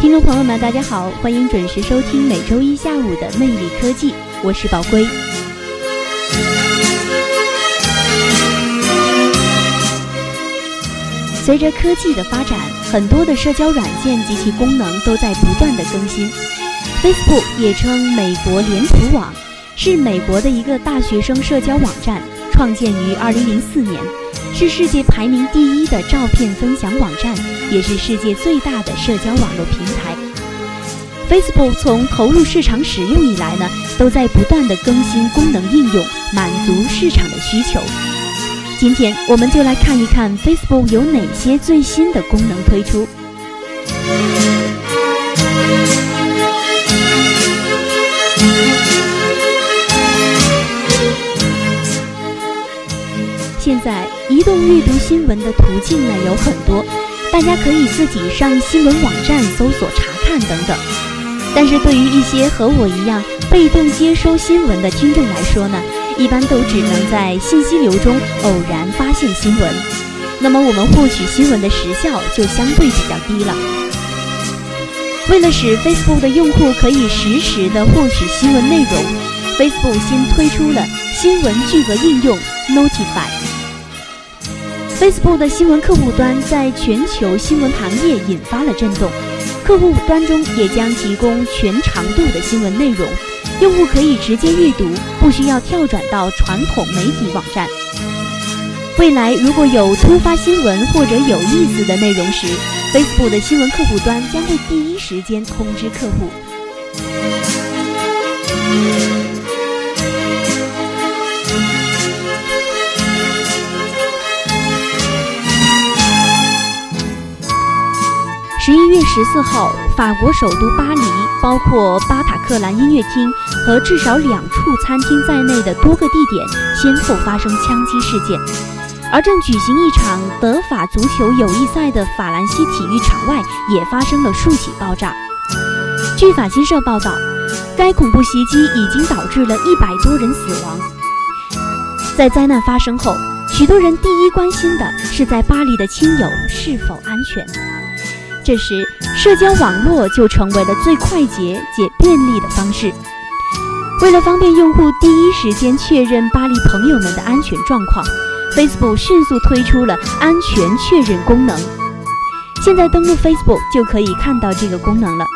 听众朋友们，大家好，欢迎准时收听每周一下午的魅力科技，我是宝龟。随着科技的发展，很多的社交软件及其功能都在不断的更新。Facebook 也称美国脸谱网，是美国的一个大学生社交网站，创建于2004年，是世界排名第一的照片分享网站，也是世界最大的社交网络平台。Facebook 从投入市场使用以来呢，都在不断的更新功能应用，满足市场的需求。今天我们就来看一看 Facebook 有哪些最新的功能推出。在移动阅读新闻的途径呢有很多，大家可以自己上新闻网站搜索查看等等。但是对于一些和我一样被动接收新闻的听众来说呢，一般都只能在信息流中偶然发现新闻，那么我们获取新闻的时效就相对比较低了。为了使 Facebook 的用户可以实时的获取新闻内容，Facebook 新推出了新闻聚合应用 Notify。Facebook 的新闻客户端在全球新闻行业引发了震动，客户端中也将提供全长度的新闻内容，用户可以直接阅读，不需要跳转到传统媒体网站。未来如果有突发新闻或者有意思的内容时，Facebook 的新闻客户端将会第一时间通知客户。十四号，法国首都巴黎，包括巴塔克兰音乐厅和至少两处餐厅在内的多个地点先后发生枪击事件。而正举行一场德法足球友谊赛的法兰西体育场外也发生了数起爆炸。据法新社报道，该恐怖袭击已经导致了一百多人死亡。在灾难发生后，许多人第一关心的是在巴黎的亲友是否安全。这时，社交网络就成为了最快捷且便利的方式。为了方便用户第一时间确认巴黎朋友们的安全状况，Facebook 迅速推出了安全确认功能。现在登录 Facebook 就可以看到这个功能了。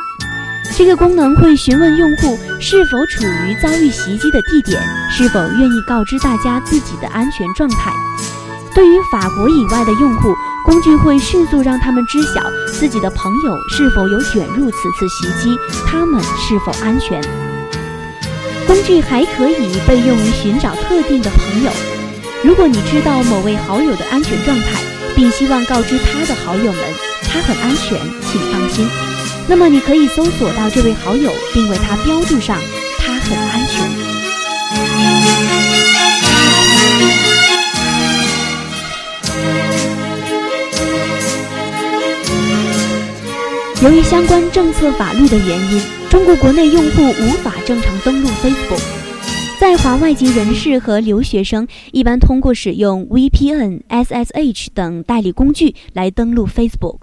这个功能会询问用户是否处于遭遇袭击的地点，是否愿意告知大家自己的安全状态。对于法国以外的用户，工具会迅速让他们知晓自己的朋友是否有卷入此次袭击，他们是否安全。工具还可以被用于寻找特定的朋友。如果你知道某位好友的安全状态，并希望告知他的好友们他很安全，请放心，那么你可以搜索到这位好友，并为他标注上他很安全。由于相关政策法律的原因，中国国内用户无法正常登录 Facebook。在华外籍人士和留学生一般通过使用 VPN、SSH 等代理工具来登录 Facebook。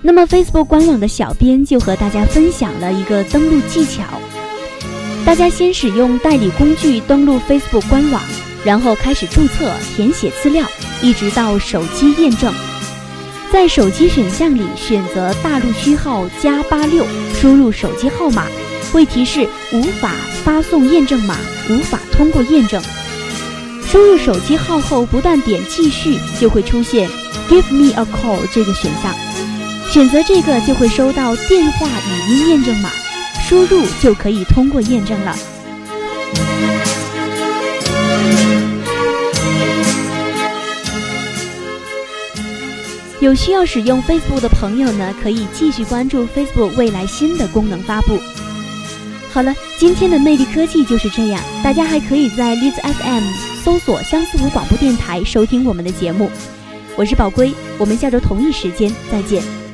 那么 Facebook 官网的小编就和大家分享了一个登录技巧：大家先使用代理工具登录 Facebook 官网，然后开始注册、填写资料，一直到手机验证。在手机选项里选择大陆区号加八六，输入手机号码，会提示无法发送验证码，无法通过验证。输入手机号后，不断点继续，就会出现 Give me a call 这个选项，选择这个就会收到电话语音验证码，输入就可以通过验证了。有需要使用 Facebook 的朋友呢，可以继续关注 Facebook 未来新的功能发布。好了，今天的魅力科技就是这样，大家还可以在荔枝 FM 搜索相思湖广播电台收听我们的节目。我是宝龟，我们下周同一时间再见。